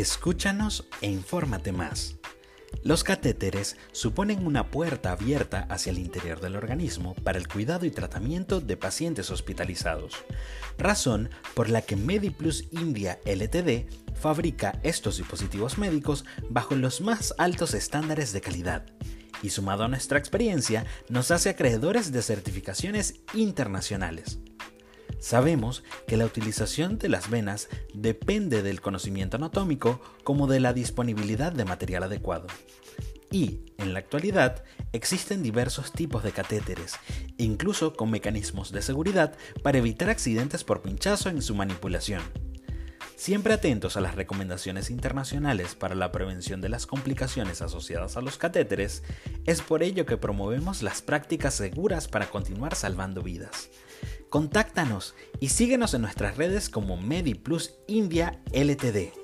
Escúchanos e infórmate más. Los catéteres suponen una puerta abierta hacia el interior del organismo para el cuidado y tratamiento de pacientes hospitalizados, razón por la que MediPlus India LTD fabrica estos dispositivos médicos bajo los más altos estándares de calidad y sumado a nuestra experiencia nos hace acreedores de certificaciones internacionales. Sabemos que la utilización de las venas depende del conocimiento anatómico como de la disponibilidad de material adecuado. Y, en la actualidad, existen diversos tipos de catéteres, incluso con mecanismos de seguridad para evitar accidentes por pinchazo en su manipulación. Siempre atentos a las recomendaciones internacionales para la prevención de las complicaciones asociadas a los catéteres, es por ello que promovemos las prácticas seguras para continuar salvando vidas. Contáctanos y síguenos en nuestras redes como MediPlus India LTD.